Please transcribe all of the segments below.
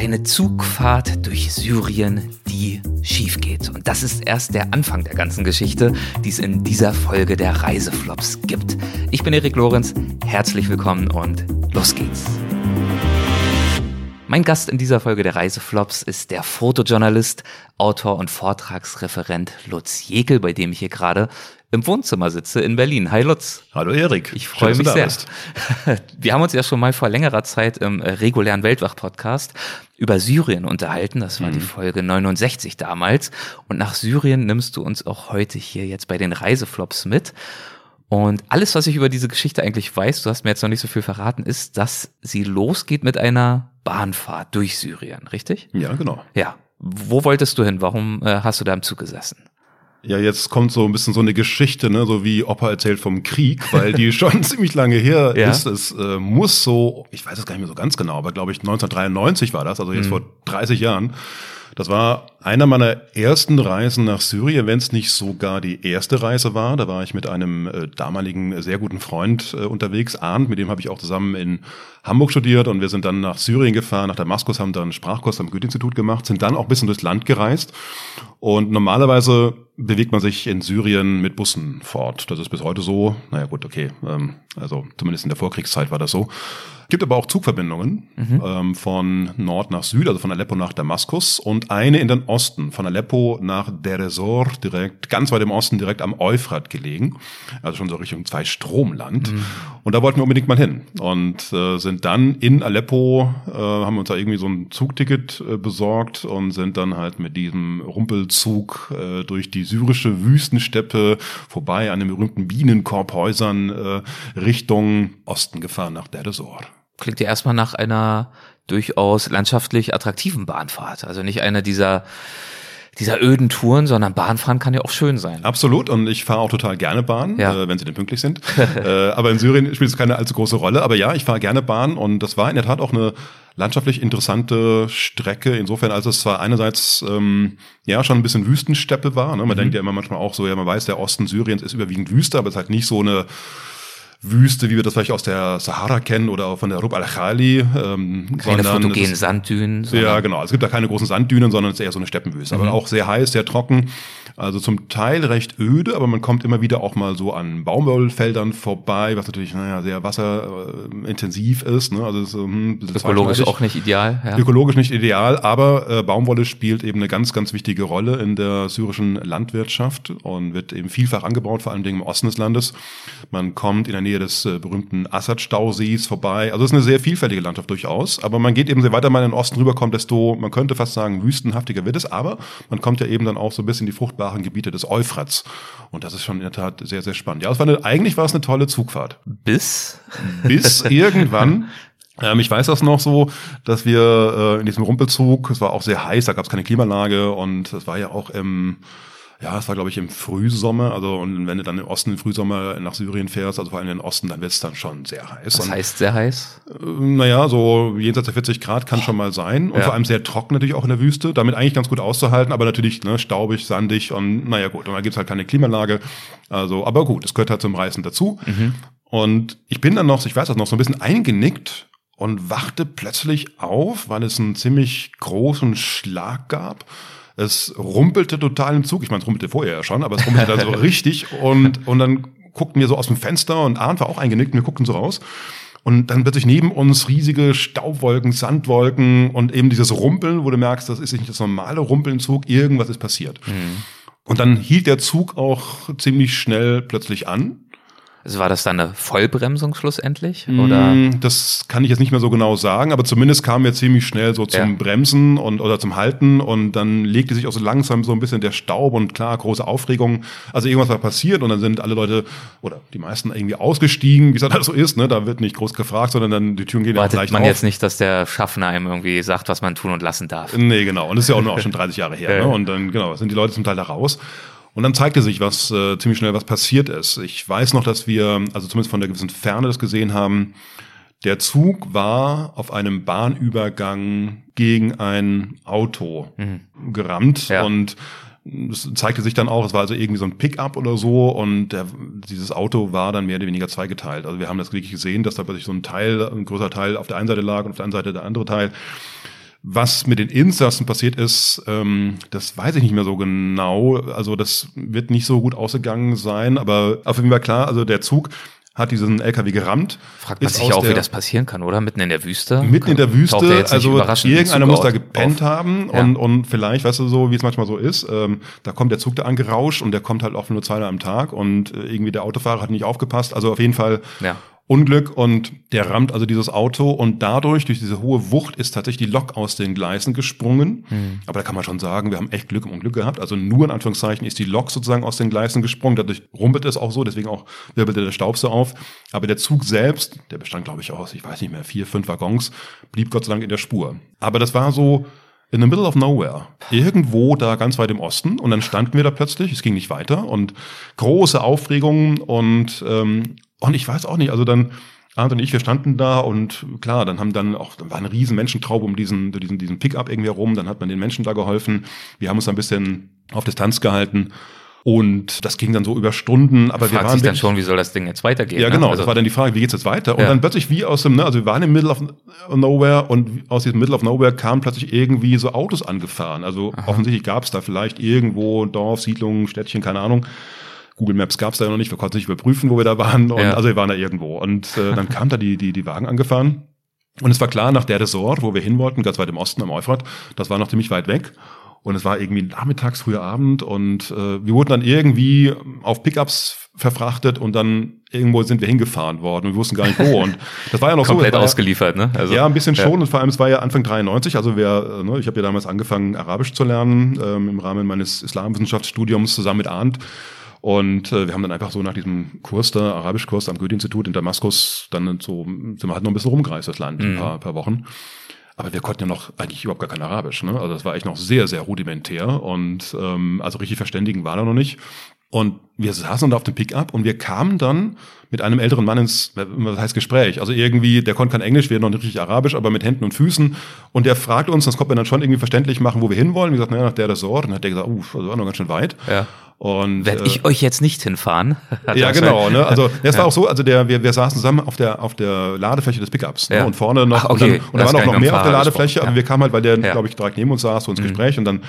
Eine Zugfahrt durch Syrien, die schief geht. Und das ist erst der Anfang der ganzen Geschichte, die es in dieser Folge der Reiseflops gibt. Ich bin Erik Lorenz, herzlich willkommen und los geht's. Mein Gast in dieser Folge der Reiseflops ist der Fotojournalist, Autor und Vortragsreferent Lutz Jekel, bei dem ich hier gerade im Wohnzimmer sitze in Berlin. Hi Lutz. Hallo Erik. Ich freue mich sehr. Wir haben uns ja schon mal vor längerer Zeit im regulären Weltwach-Podcast über Syrien unterhalten. Das war mhm. die Folge 69 damals. Und nach Syrien nimmst du uns auch heute hier jetzt bei den Reiseflops mit. Und alles, was ich über diese Geschichte eigentlich weiß, du hast mir jetzt noch nicht so viel verraten, ist, dass sie losgeht mit einer Bahnfahrt durch Syrien, richtig? Ja, genau. Ja. Wo wolltest du hin? Warum äh, hast du da im Zug gesessen? Ja, jetzt kommt so ein bisschen so eine Geschichte, ne, so wie Opa erzählt vom Krieg, weil die schon ziemlich lange her ja. ist. Es äh, muss so, ich weiß es gar nicht mehr so ganz genau, aber glaube ich 1993 war das, also jetzt mhm. vor 30 Jahren. Das war einer meiner ersten Reisen nach Syrien, wenn es nicht sogar die erste Reise war. Da war ich mit einem äh, damaligen sehr guten Freund äh, unterwegs, Arndt, mit dem habe ich auch zusammen in Hamburg studiert und wir sind dann nach Syrien gefahren, nach Damaskus, haben dann Sprachkurs am Goethe-Institut gemacht, sind dann auch ein bisschen durchs Land gereist. Und normalerweise bewegt man sich in Syrien mit Bussen fort. Das ist bis heute so. Naja gut, okay. Ähm, also zumindest in der Vorkriegszeit war das so. Gibt aber auch Zugverbindungen mhm. ähm, von Nord nach Süd, also von Aleppo nach Damaskus und eine in den Osten, von Aleppo nach Deresor, direkt, ganz weit im Osten, direkt am Euphrat gelegen. Also schon so Richtung Zwei-Stromland. Mhm. Und da wollten wir unbedingt mal hin. Und äh, sind dann in Aleppo, äh, haben uns da irgendwie so ein Zugticket äh, besorgt und sind dann halt mit diesem Rumpelzug äh, durch die syrische Wüstensteppe vorbei an den berühmten Bienenkorbhäusern äh, Richtung Osten gefahren nach Deresor. Klingt ja erstmal nach einer durchaus landschaftlich attraktiven Bahnfahrt. Also nicht einer dieser dieser öden Touren, sondern Bahnfahren kann ja auch schön sein. Absolut und ich fahre auch total gerne Bahn, ja. äh, wenn sie denn pünktlich sind. äh, aber in Syrien spielt es keine allzu große Rolle. Aber ja, ich fahre gerne Bahn und das war in der Tat auch eine landschaftlich interessante Strecke. Insofern, als es zwar einerseits ähm, ja schon ein bisschen Wüstensteppe war. Ne? Man mhm. denkt ja immer manchmal auch so, ja, man weiß, der Osten Syriens ist überwiegend Wüste, aber es ist halt nicht so eine Wüste, wie wir das vielleicht aus der Sahara kennen oder von der Rub al-Khali. Ähm, keine fotogenen Sanddünen. Ja, genau. Es gibt da keine großen Sanddünen, sondern es ist eher so eine Steppenwüste. Mhm. Aber auch sehr heiß, sehr trocken. Also zum Teil recht öde, aber man kommt immer wieder auch mal so an Baumwollfeldern vorbei, was natürlich naja, sehr wasserintensiv ist. Ne? Also es, hm, ökologisch auch nicht ideal. Ja. Ökologisch nicht ideal, aber äh, Baumwolle spielt eben eine ganz, ganz wichtige Rolle in der syrischen Landwirtschaft und wird eben vielfach angebaut, vor allen Dingen im Osten des Landes. Man kommt in der Nähe des äh, berühmten Assad-Stausees vorbei. Also es ist eine sehr vielfältige Landschaft durchaus, aber man geht eben, je weiter man in den Osten rüberkommt, desto, man könnte fast sagen, wüstenhaftiger wird es, aber man kommt ja eben dann auch so ein bisschen in die fruchtbare fruchtbaren Gebiete des Euphrats. Und das ist schon in der Tat sehr, sehr spannend. Ja, es war eine, eigentlich war es eine tolle Zugfahrt. Bis? Bis irgendwann. Ähm, ich weiß das noch so, dass wir äh, in diesem Rumpelzug, es war auch sehr heiß, da gab es keine Klimaanlage und es war ja auch im ja, es war, glaube ich, im Frühsommer. Also, und wenn du dann im Osten im Frühsommer nach Syrien fährst, also vor allem in den Osten, dann wird es dann schon sehr heiß. Was und, heißt sehr heiß? Äh, naja, so jenseits der 40 Grad kann schon mal sein. Und ja. vor allem sehr trocken natürlich auch in der Wüste. Damit eigentlich ganz gut auszuhalten, aber natürlich ne, staubig, sandig und naja gut. Und da gibt's halt keine Klimaanlage. Also, aber gut, es gehört halt zum Reisen dazu. Mhm. Und ich bin dann noch, ich weiß das noch, so ein bisschen eingenickt und wachte plötzlich auf, weil es einen ziemlich großen Schlag gab. Es rumpelte total im Zug. Ich meine, es rumpelte vorher ja schon, aber es rumpelte dann so richtig. Und, und dann guckten wir so aus dem Fenster und Arndt war auch eingenickt und wir guckten so raus. Und dann plötzlich neben uns riesige Staubwolken, Sandwolken und eben dieses Rumpeln, wo du merkst, das ist nicht das normale Rumpeln im Zug, irgendwas ist passiert. Mhm. Und dann hielt der Zug auch ziemlich schnell plötzlich an. Also war das dann eine Vollbremsung schlussendlich? Oder? Mm, das kann ich jetzt nicht mehr so genau sagen, aber zumindest kamen wir ziemlich schnell so zum ja. Bremsen und oder zum Halten und dann legte sich auch so langsam so ein bisschen der Staub und klar, große Aufregung. Also irgendwas war passiert und dann sind alle Leute oder die meisten irgendwie ausgestiegen, wie es halt so ist, ne? Da wird nicht groß gefragt, sondern dann die Türen gehen Wartet ja gleich man auf. jetzt nicht, dass der Schaffner einem irgendwie sagt, was man tun und lassen darf. Nee, genau. Und das ist ja auch nur auch schon 30 Jahre her. ne? Und dann, genau, sind die Leute zum Teil da raus. Und dann zeigte sich, was äh, ziemlich schnell was passiert ist. Ich weiß noch, dass wir, also zumindest von der gewissen Ferne das gesehen haben. Der Zug war auf einem Bahnübergang gegen ein Auto mhm. gerammt ja. und es zeigte sich dann auch, es war also irgendwie so ein Pickup oder so und der, dieses Auto war dann mehr oder weniger zweigeteilt. Also wir haben das wirklich gesehen, dass da plötzlich so ein Teil, ein größer Teil auf der einen Seite lag und auf der anderen Seite der andere Teil. Was mit den Insassen passiert ist, ähm, das weiß ich nicht mehr so genau. Also das wird nicht so gut ausgegangen sein, aber auf jeden Fall klar, also der Zug hat diesen LKW gerammt. Fragt man sich ja auch, wie das passieren kann, oder? Mitten in der Wüste? Mitten in der Wüste, also irgendeiner muss da gepennt auf. haben ja. und, und vielleicht, weißt du so, wie es manchmal so ist, ähm, da kommt der Zug da angerauscht und der kommt halt oft nur zweimal am Tag und äh, irgendwie der Autofahrer hat nicht aufgepasst. Also auf jeden Fall ja. Unglück und der rammt also dieses Auto und dadurch, durch diese hohe Wucht, ist tatsächlich die Lok aus den Gleisen gesprungen. Mhm. Aber da kann man schon sagen, wir haben echt Glück im Unglück gehabt. Also nur in Anführungszeichen ist die Lok sozusagen aus den Gleisen gesprungen. Dadurch rumpelt es auch so, deswegen auch wirbelte der Staub so auf. Aber der Zug selbst, der bestand glaube ich aus, ich weiß nicht mehr, vier, fünf Waggons, blieb Gott sei Dank in der Spur. Aber das war so, in the middle of nowhere. Irgendwo da ganz weit im Osten. Und dann standen wir da plötzlich, es ging nicht weiter und große Aufregung und ähm, und ich weiß auch nicht, also dann, Arndt und ich, wir standen da und klar, dann haben dann auch, dann war eine riesen Menschentraube um diesen, diesen, diesen Pickup irgendwie herum, dann hat man den Menschen da geholfen. Wir haben uns ein bisschen auf Distanz gehalten. Und das ging dann so über Stunden, aber Fragt wir waren sich dann schon, wie soll das Ding jetzt weitergehen? Ja, ne? genau. Ne? Also, das war dann die Frage, wie geht's jetzt weiter? Und ja. dann plötzlich wie aus dem, ne, also wir waren im Middle of Nowhere und aus diesem Middle of Nowhere kamen plötzlich irgendwie so Autos angefahren. Also Aha. offensichtlich gab es da vielleicht irgendwo Dorf, Siedlung, Städtchen, keine Ahnung. Google Maps gab es da ja noch nicht, wir konnten nicht überprüfen, wo wir da waren. Und, ja. Also wir waren da irgendwo. Und äh, dann kam da die, die, die Wagen angefahren. Und es war klar, nach der Resort, wo wir hin wollten, ganz weit im Osten am Euphrat, das war noch ziemlich weit weg. Und es war irgendwie nachmittags, früher Abend und äh, wir wurden dann irgendwie auf Pickups verfrachtet und dann irgendwo sind wir hingefahren worden und wir wussten gar nicht wo. Und das war ja noch Komplett so. Komplett ausgeliefert, ne? Also, ja, ein bisschen ja. schon. Und vor allem, es war ja Anfang 93. Also wer, äh, ne, ich habe ja damals angefangen, Arabisch zu lernen, ähm, im Rahmen meines Islamwissenschaftsstudiums zusammen mit Arndt. Und äh, wir haben dann einfach so nach diesem Kurs da, Arabischkurs am Goethe-Institut in Damaskus, dann so, sind wir halt noch ein bisschen rumgereist, das Land, mhm. ein paar, paar Wochen. Aber wir konnten ja noch eigentlich überhaupt gar kein Arabisch. Ne? Also das war eigentlich noch sehr, sehr rudimentär und ähm, also richtig verständigen war da noch nicht. Und wir saßen da auf dem Pickup und wir kamen dann mit einem älteren Mann ins, was heißt Gespräch? Also irgendwie, der konnte kein Englisch, wir noch nicht richtig Arabisch, aber mit Händen und Füßen. Und der fragt uns, das konnte man dann schon irgendwie verständlich machen, wo wir hinwollen. Wir gesagt, naja, nach der Resort. Und dann hat der gesagt, uh, das war noch ganz schön weit. Ja. Und werde äh, ich euch jetzt nicht hinfahren? ja, genau. Ne? Also das ja. war auch so. Also der, wir, wir saßen zusammen auf der auf der Ladefläche des Pickups ne? ja. und vorne noch Ach, okay. und, dann, und da waren auch noch mehr auf der Ladefläche. Ja. Aber wir kamen halt, weil der, ja. glaube ich, direkt neben uns saß, so ins mhm. Gespräch und dann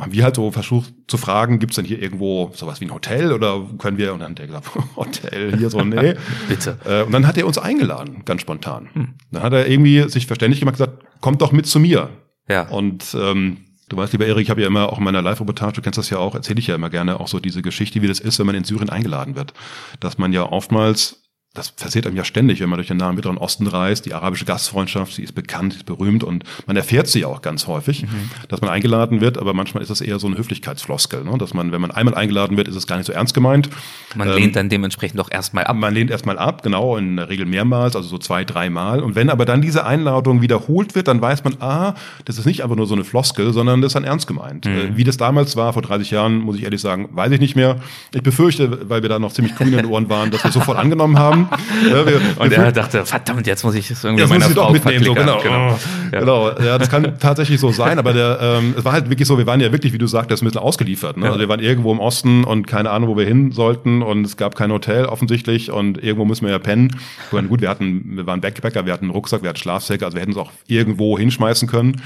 haben wir halt so versucht zu fragen, gibt's denn hier irgendwo sowas wie ein Hotel oder können wir? Und dann hat der gesagt, Hotel hier so, nee. Bitte. Äh, und dann hat er uns eingeladen, ganz spontan. Hm. Dann hat er irgendwie sich verständlich gemacht, gesagt, kommt doch mit zu mir. Ja. Und ähm, Du weißt, lieber Erik, ich habe ja immer auch in meiner Live-Reportage, du kennst das ja auch, erzähle ich ja immer gerne auch so diese Geschichte, wie das ist, wenn man in Syrien eingeladen wird. Dass man ja oftmals das passiert einem ja ständig, wenn man durch den Nahen Mittleren Osten reist. Die arabische Gastfreundschaft, sie ist bekannt, sie ist berühmt und man erfährt sie auch ganz häufig, mhm. dass man eingeladen wird, aber manchmal ist das eher so eine Höflichkeitsfloskel, ne? dass man, wenn man einmal eingeladen wird, ist es gar nicht so ernst gemeint. Man ähm, lehnt dann dementsprechend doch erstmal ab. Man lehnt erstmal ab, genau, in der Regel mehrmals, also so zwei, dreimal. Und wenn aber dann diese Einladung wiederholt wird, dann weiß man, ah, das ist nicht einfach nur so eine Floskel, sondern das ist dann ernst gemeint. Mhm. Äh, wie das damals war, vor 30 Jahren, muss ich ehrlich sagen, weiß ich nicht mehr. Ich befürchte, weil wir da noch ziemlich grün in den Ohren waren, dass wir sofort angenommen haben. Ja, wir, und er dachte, verdammt, jetzt muss ich das irgendwie meiner muss Frau mitnehmen. So, genau. Genau. Ja. genau. Ja, das kann tatsächlich so sein, aber der, ähm, es war halt wirklich so, wir waren ja wirklich, wie du sagtest, ein bisschen ausgeliefert. Ne? Ja. Also wir waren irgendwo im Osten und keine Ahnung, wo wir hin sollten und es gab kein Hotel offensichtlich und irgendwo müssen wir ja pennen. Und gut, wir hatten, wir waren Backpacker, wir hatten einen Rucksack, wir hatten Schlafsäcke, also wir hätten es auch irgendwo hinschmeißen können.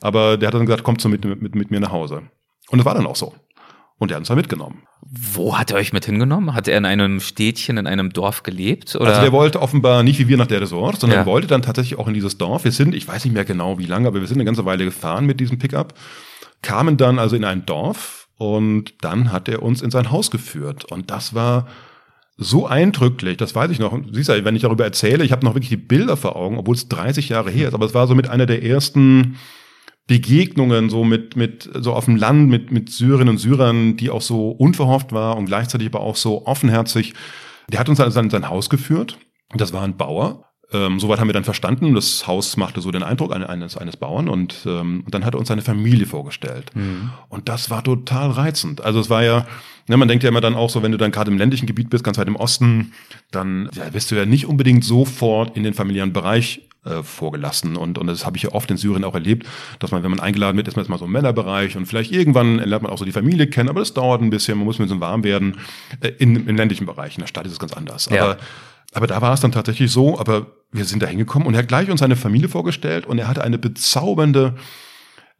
Aber der hat dann gesagt, kommt so mit, mit, mit mir nach Hause. Und das war dann auch so. Und er hat uns da mitgenommen. Wo hat er euch mit hingenommen? Hat er in einem Städtchen, in einem Dorf gelebt? Oder? Also der wollte offenbar nicht wie wir nach der Resort, sondern ja. wollte dann tatsächlich auch in dieses Dorf. Wir sind, ich weiß nicht mehr genau wie lange, aber wir sind eine ganze Weile gefahren mit diesem Pickup, kamen dann also in ein Dorf und dann hat er uns in sein Haus geführt. Und das war so eindrücklich, das weiß ich noch. Siehst du, wenn ich darüber erzähle, ich habe noch wirklich die Bilder vor Augen, obwohl es 30 Jahre her ist, aber es war so mit einer der ersten Begegnungen so mit, mit, so auf dem Land mit, mit Syrerinnen und Syrern, die auch so unverhofft war und gleichzeitig aber auch so offenherzig. Der hat uns dann in sein Haus geführt. Das war ein Bauer. Ähm, soweit haben wir dann verstanden. Das Haus machte so den Eindruck eines, eines Bauern und, ähm, und dann hat er uns seine Familie vorgestellt. Mhm. Und das war total reizend. Also es war ja, ne, man denkt ja immer dann auch so, wenn du dann gerade im ländlichen Gebiet bist, ganz weit im Osten, dann ja, wirst du ja nicht unbedingt sofort in den familiären Bereich äh, vorgelassen. Und, und das habe ich ja oft in Syrien auch erlebt, dass man, wenn man eingeladen wird, ist man jetzt mal so im Männerbereich und vielleicht irgendwann lernt man auch so die Familie kennen, aber das dauert ein bisschen, man muss mit so warm werden. Äh, in, in ländlichen Bereichen, in der Stadt ist es ganz anders. Ja. Aber aber da war es dann tatsächlich so, aber wir sind da hingekommen und er hat gleich uns seine Familie vorgestellt und er hatte eine bezaubernde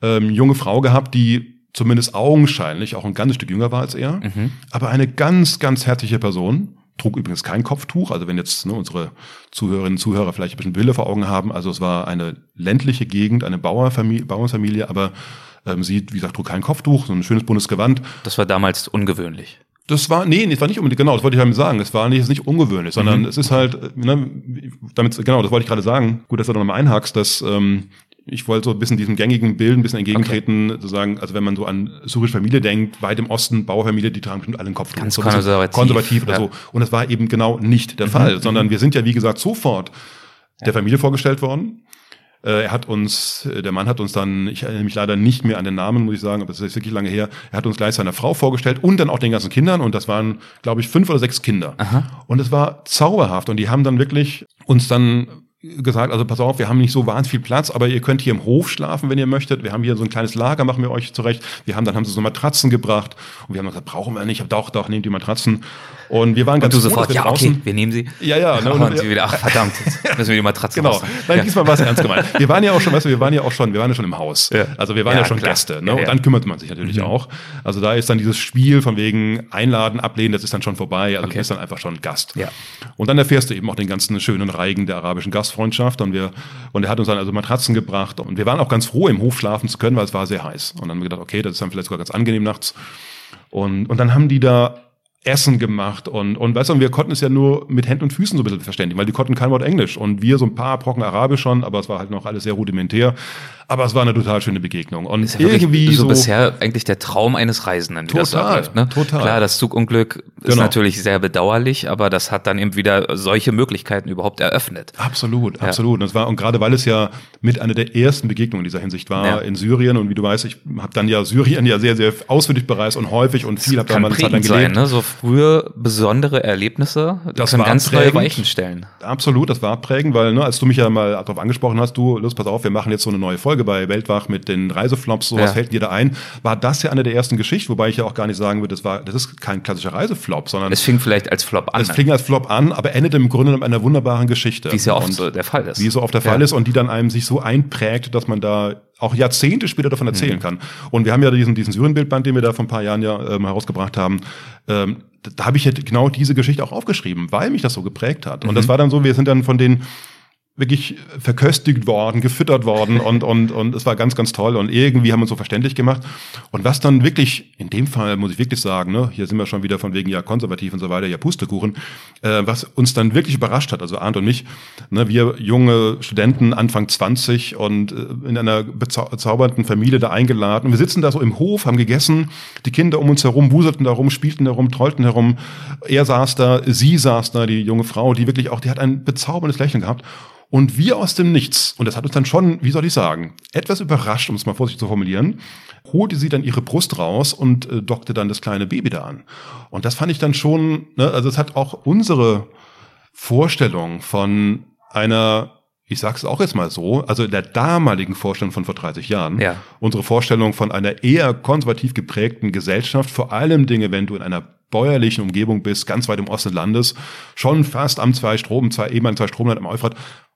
ähm, junge Frau gehabt, die zumindest augenscheinlich auch ein ganzes Stück jünger war als er, mhm. aber eine ganz, ganz herzliche Person. Trug übrigens kein Kopftuch, also wenn jetzt ne, unsere Zuhörerinnen und Zuhörer vielleicht ein bisschen Bilder vor Augen haben, also es war eine ländliche Gegend, eine Bauernfamilie, Bauernfamilie aber ähm, sie, wie gesagt, trug kein Kopftuch, so ein schönes buntes Gewand. Das war damals ungewöhnlich. Das war, nee, das war nicht unbedingt, genau, das wollte ich halt sagen. Es war nicht, nicht ungewöhnlich, sondern mhm. es ist halt, ne, damit, genau, das wollte ich gerade sagen. Gut, dass du da nochmal einhakst, dass ähm, ich wollte so ein bisschen diesem gängigen Bild ein bisschen entgegentreten, okay. sozusagen, also wenn man so an syrische Familie denkt, weit im Osten, Bauerfamilie, die tragen bestimmt alle einen Kopf. Ganz so konservativ. Konservativ oder ja. so. Und das war eben genau nicht der mhm. Fall, sondern wir sind ja, wie gesagt, sofort ja. der Familie vorgestellt worden. Äh, er hat uns, äh, der Mann hat uns dann, ich erinnere mich leider nicht mehr an den Namen, muss ich sagen, aber das ist wirklich lange her, er hat uns gleich seiner Frau vorgestellt und dann auch den ganzen Kindern und das waren, glaube ich, fünf oder sechs Kinder. Aha. Und es war zauberhaft und die haben dann wirklich uns dann gesagt, also pass auf, wir haben nicht so wahnsinnig viel Platz, aber ihr könnt hier im Hof schlafen, wenn ihr möchtet. Wir haben hier so ein kleines Lager, machen wir euch zurecht. Wir haben dann haben sie so Matratzen gebracht und wir haben gesagt, brauchen wir nicht. Ich doch, doch, nehmt die Matratzen. Und wir waren ganz und du sofort, ja, okay, wir nehmen sie. Ja, ja. Ne, und, und sie wieder, ach verdammt, jetzt müssen wir die Matratze Genau. Nein, ja. diesmal war es ernst gemeint. Wir waren ja auch schon, weißt du, wir waren ja auch schon, wir waren ja schon im Haus. Ja. Also wir waren ja, ja schon klar. Gäste. Ne? Und dann kümmert man sich natürlich mhm. auch. Also da ist dann dieses Spiel von wegen Einladen, Ablehnen, das ist dann schon vorbei. Also okay. du bist dann einfach schon Gast. Ja. Und dann erfährst du eben auch den ganzen schönen Reigen der arabischen Gastfreundschaft. Und wir, und er hat uns dann also Matratzen gebracht. Und wir waren auch ganz froh, im Hof schlafen zu können, weil es war sehr heiß. Und dann haben wir gedacht, okay, das ist dann vielleicht sogar ganz angenehm nachts. Und, und dann haben die da Essen gemacht und, und weißt du, wir konnten es ja nur mit Händen und Füßen so ein bisschen verständigen, weil die konnten kein Wort Englisch und wir so ein paar Brocken Arabisch schon, aber es war halt noch alles sehr rudimentär. Aber es war eine total schöne Begegnung. Und ist ja irgendwie so, so bisher eigentlich der Traum eines Reisenden, wie total, das abläuft. Ne? Total. Klar, das Zugunglück ist genau. natürlich sehr bedauerlich, aber das hat dann eben wieder solche Möglichkeiten überhaupt eröffnet. Absolut, ja. absolut. Und, das war, und gerade weil es ja mit einer der ersten Begegnungen in dieser Hinsicht war ja. in Syrien und wie du weißt, ich habe dann ja Syrien ja sehr, sehr ausführlich bereist und häufig und viel habe da mal eine Zeit lang gelebt. Sein, ne? So frühe besondere Erlebnisse das können ganz neue Weichen stellen. Absolut, das war prägend, weil ne, als du mich ja mal darauf angesprochen hast, du, los, pass auf, wir machen jetzt so eine neue Folge bei Weltwach mit den Reiseflops, sowas ja. fällt dir da ein, war das ja eine der ersten Geschichten, wobei ich ja auch gar nicht sagen würde, das war, das ist kein klassischer Reiseflop, sondern es fing vielleicht als Flop an. Es fing als Flop an, aber endete im Grunde mit einer wunderbaren Geschichte. Wie es ja oft so der Fall ist. Wie es so oft der Fall ja. ist und die dann einem sich so einprägt, dass man da auch Jahrzehnte später davon erzählen mhm. kann. Und wir haben ja diesen, diesen Syrien-Bildband, den wir da vor ein paar Jahren ja ähm, herausgebracht haben. Ähm, da, da habe ich ja genau diese Geschichte auch aufgeschrieben, weil mich das so geprägt hat. Und mhm. das war dann so, wir sind dann von den wirklich verköstigt worden, gefüttert worden und, und, und es war ganz, ganz toll und irgendwie haben wir uns so verständlich gemacht. Und was dann wirklich, in dem Fall muss ich wirklich sagen, ne, hier sind wir schon wieder von wegen ja konservativ und so weiter, ja Pustekuchen, äh, was uns dann wirklich überrascht hat, also Arndt und mich, ne, wir junge Studenten, Anfang 20 und äh, in einer bezaubernden Familie da eingeladen. Und wir sitzen da so im Hof, haben gegessen, die Kinder um uns herum wuselten da rum, spielten da rum, trollten herum. Er saß da, sie saß da, die junge Frau, die wirklich auch, die hat ein bezauberndes Lächeln gehabt. Und wir aus dem Nichts, und das hat uns dann schon, wie soll ich sagen, etwas überrascht, um es mal vorsichtig zu formulieren, holte sie dann ihre Brust raus und äh, dockte dann das kleine Baby da an. Und das fand ich dann schon, ne, also es hat auch unsere Vorstellung von einer ich sag's auch jetzt mal so, also der damaligen Vorstellung von vor 30 Jahren, ja. unsere Vorstellung von einer eher konservativ geprägten Gesellschaft, vor allem Dinge, wenn du in einer bäuerlichen Umgebung bist, ganz weit im Osten des Landes, schon fast am zwei Strom, zwei ehemaligen zwei Stromland am Euphrat,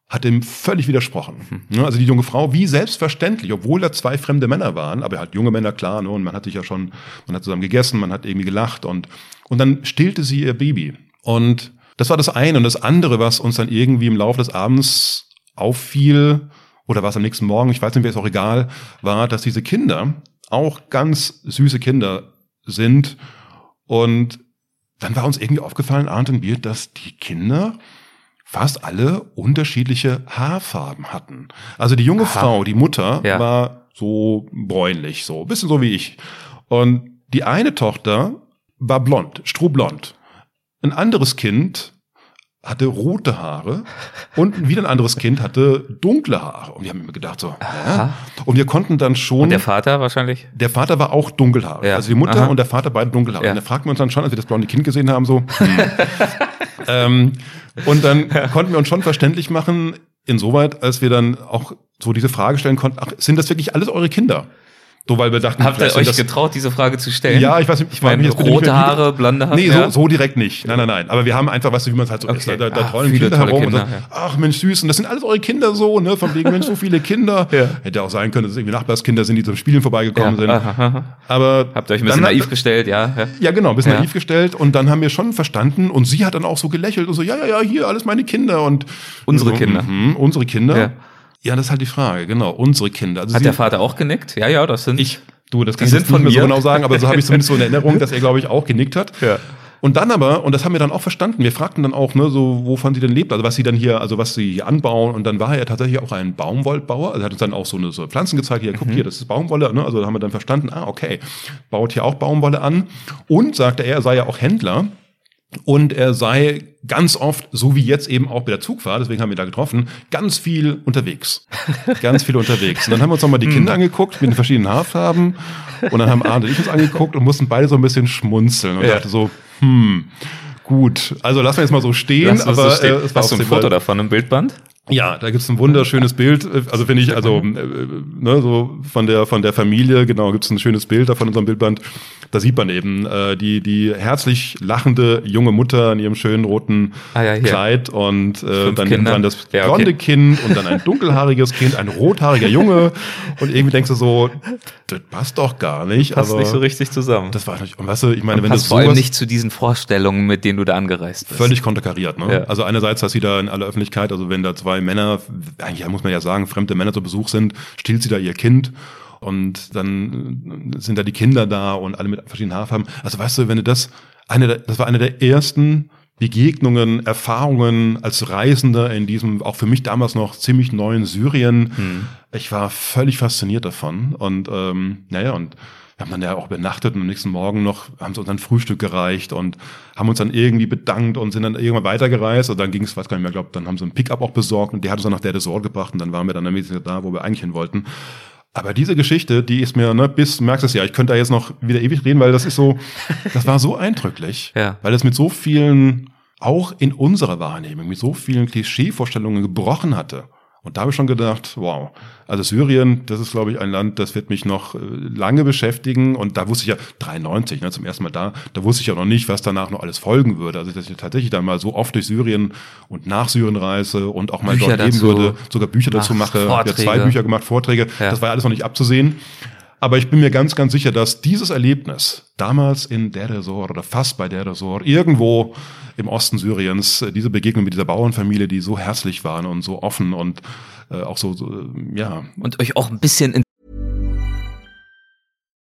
hat ihm völlig widersprochen. Mhm. Also die junge Frau, wie selbstverständlich, obwohl da zwei fremde Männer waren, aber halt junge Männer, klar, ne, und man hat sich ja schon, man hat zusammen gegessen, man hat irgendwie gelacht und, und dann stillte sie ihr Baby. Und das war das eine. Und das andere, was uns dann irgendwie im Laufe des Abends auffiel, oder was am nächsten Morgen, ich weiß nicht, wäre es auch egal, war, dass diese Kinder auch ganz süße Kinder sind. Und dann war uns irgendwie aufgefallen, Arndt und mir, dass die Kinder fast alle unterschiedliche Haarfarben hatten. Also die junge Aha. Frau, die Mutter, ja. war so bräunlich, so, bisschen so wie ich. Und die eine Tochter war blond, strohblond. Ein anderes Kind hatte rote Haare und wieder ein anderes Kind hatte dunkle Haare. Und wir haben immer gedacht so, ja. Und wir konnten dann schon. Und der Vater wahrscheinlich? Der Vater war auch dunkelhaarig. Ja. Also die Mutter Aha. und der Vater beide dunkelhaarig. Ja. Und da fragten wir uns dann schon, als wir das blonde Kind gesehen haben, so. Hm. ähm, und dann konnten wir uns schon verständlich machen, insoweit, als wir dann auch so diese Frage stellen konnten, ach, sind das wirklich alles eure Kinder? So, weil wir dachten, habt ihr euch getraut, diese Frage zu stellen? Ja, ich weiß nicht, ich meine, rote Haare, blonde Haare. Nee, so, so direkt nicht. Nein, nein, nein. Aber wir haben einfach, weißt du, wie man es halt so okay. ist. Da, da ach, trollen Kinder herum Kinder, und sagen, ja. ach Mensch, süß, und das sind alles eure Kinder so, ne? Von wegen, Mensch, so viele Kinder. ja. Hätte auch sein können, dass es irgendwie Nachbarskinder sind, die zum Spielen vorbeigekommen ja. sind. Aber habt ihr euch ein bisschen naiv gestellt, ja? Ja, genau, ein bisschen naiv gestellt. Und dann haben wir schon verstanden und sie hat dann auch so gelächelt und so, ja, ja, ja, hier, alles meine Kinder und unsere so, Kinder. Mh, unsere Kinder. Ja, das ist halt die Frage, genau. Unsere Kinder. Also Hat der Vater auch genickt? Ja, ja, das sind. Ich, du, das kann ich nicht mehr so genau sagen, aber so habe ich zumindest so in Erinnerung, dass er, glaube ich, auch genickt hat. Ja. Und dann aber, und das haben wir dann auch verstanden, wir fragten dann auch, ne, so, wovon sie denn lebt, also was sie dann hier, also was sie hier anbauen. Und dann war er tatsächlich auch ein Baumwollbauer. Also er hat uns dann auch so eine so Pflanzen gezeigt, hier, guck mhm. hier, das ist Baumwolle. Ne? Also da haben wir dann verstanden, ah, okay, baut hier auch Baumwolle an. Und sagte er, er sei ja auch Händler. Und er sei ganz oft, so wie jetzt eben auch bei der Zugfahrt, deswegen haben wir da getroffen, ganz viel unterwegs. ganz viel unterwegs. Und dann haben wir uns nochmal die Kinder hm. angeguckt mit den verschiedenen Haarfarben. Und dann haben Arne und ich uns angeguckt und mussten beide so ein bisschen schmunzeln. Und ja. dachte so, hm, gut. Also lassen wir jetzt mal so stehen. aber, so stehen. Äh, Hast du ein Foto davon im Bildband? Ja, da gibt's ein wunderschönes Bild. Also finde ich, also äh, ne, so von der von der Familie, genau, gibt's ein schönes Bild da von unserem Bildband. Da sieht man eben äh, die die herzlich lachende junge Mutter in ihrem schönen roten ah, ja, Kleid und äh, dann nimmt man das blonde ja, okay. Kind und dann ein dunkelhaariges Kind, ein rothaariger Junge und irgendwie denkst du so, das passt doch gar nicht. Passt aber nicht so richtig zusammen. Das war nicht. Und weißt du, ich meine, und wenn das vor allem nicht zu diesen Vorstellungen, mit denen du da angereist bist. Völlig konterkariert. Ne? Ja. Also einerseits hast du da in aller Öffentlichkeit, also wenn da zwei Männer, eigentlich muss man ja sagen, fremde Männer zu Besuch sind, stillt sie da ihr Kind und dann sind da die Kinder da und alle mit verschiedenen Haarfarben. Also weißt du, wenn du das, eine, der, das war eine der ersten Begegnungen, Erfahrungen als Reisender in diesem auch für mich damals noch ziemlich neuen Syrien. Hm. Ich war völlig fasziniert davon und ähm, naja und haben dann ja auch übernachtet und am nächsten Morgen noch haben sie uns ein Frühstück gereicht und haben uns dann irgendwie bedankt und sind dann irgendwann weitergereist und dann ging es, weiß gar nicht mehr, glaube dann haben sie einen Pickup auch besorgt und der hat uns dann nach der Resort gebracht und dann waren wir dann da, wo wir eigentlich hin wollten. Aber diese Geschichte, die ist mir, ne, bis, merkst es ja, ich könnte da jetzt noch wieder ewig reden, weil das ist so, das war so eindrücklich. Ja. Weil es mit so vielen, auch in unserer Wahrnehmung, mit so vielen Klischeevorstellungen gebrochen hatte. Und da habe ich schon gedacht, wow, also Syrien, das ist, glaube ich, ein Land, das wird mich noch äh, lange beschäftigen. Und da wusste ich ja, 93, ne, zum ersten Mal da, da wusste ich ja noch nicht, was danach noch alles folgen würde. Also, dass ich tatsächlich dann mal so oft durch Syrien und nach Syrien reise und auch mal Bücher dort leben würde, sogar Bücher dazu mache. Habe zwei Bücher gemacht, Vorträge. Ja. Das war ja alles noch nicht abzusehen. Aber ich bin mir ganz, ganz sicher, dass dieses Erlebnis damals in Der Resort oder fast bei Der Resort irgendwo im Osten Syriens, äh, diese Begegnung mit dieser Bauernfamilie, die so herzlich waren und so offen und äh, auch so, so, äh, ja. Und euch auch ein bisschen in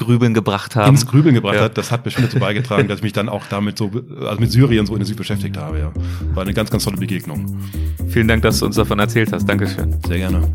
Grübeln gebracht haben. Ins Grübeln gebracht ja. hat, das hat bestimmt dazu beigetragen, dass ich mich dann auch damit so, also mit Syrien so intensiv beschäftigt habe. Ja. War eine ganz, ganz tolle Begegnung. Vielen Dank, dass du uns davon erzählt hast. Dankeschön. Sehr gerne.